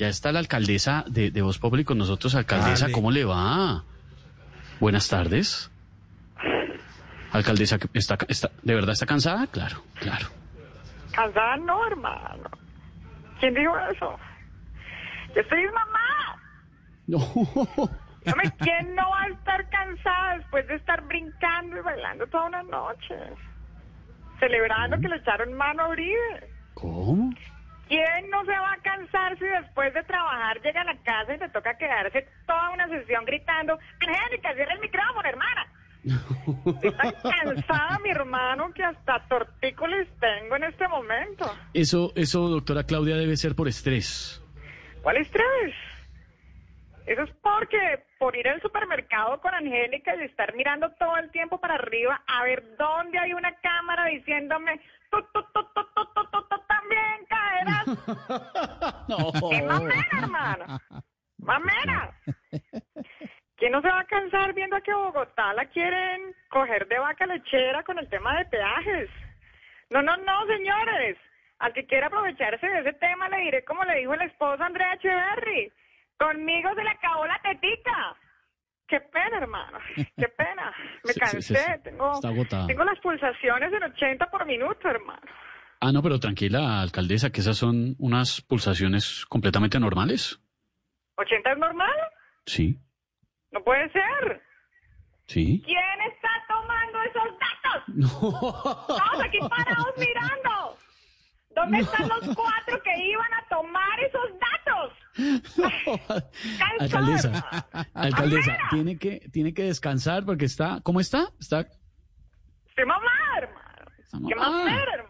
Ya está la alcaldesa de, de Voz Populi con nosotros. Alcaldesa, ¿cómo le va? Buenas tardes. Alcaldesa, ¿está, está, ¿de verdad está cansada? Claro, claro. Cansada no, hermano. ¿Quién dijo eso? Yo soy mamá. No. Hombre, ¿quién no va a estar cansada después de estar brincando y bailando toda una noche? Celebrando que le echaron mano a Uribe. ¿Cómo? Después de trabajar llega a la casa y le toca quedarse toda una sesión gritando, Angélica, cierra el micrófono, hermana? Estoy tan cansada, mi hermano, que hasta tortícolis tengo en este momento. Eso, eso, doctora Claudia, debe ser por estrés. ¿Cuál estrés? Eso es porque por ir al supermercado con Angélica y estar mirando todo el tiempo para arriba a ver dónde hay una cámara diciéndome, tú, tú, tú, No. ¡Qué mamera, hermano! ¡Mamera! ¿Quién no se va a cansar viendo a que Bogotá la quieren coger de vaca lechera con el tema de peajes? No, no, no, señores. Al que quiera aprovecharse de ese tema le diré como le dijo el esposo Andrea Echeverry. Conmigo se le acabó la tetica. Qué pena, hermano. Qué pena. Me cansé. sí, sí. Tengo, tengo las pulsaciones en 80 por minuto, hermano. Ah, no, pero tranquila, alcaldesa, que esas son unas pulsaciones completamente normales. ¿80 es normal? Sí, No puede ser. sí. ¿Quién está tomando esos datos? No. Estamos aquí parados mirando. ¿Dónde están los cuatro que iban a tomar esos datos? Alcaldesa, alcaldesa, Mamera. tiene que, tiene que descansar porque está, ¿cómo está? Está, ¡Qué mamá, hermano! está ¡Qué mamá. mamera, hermano!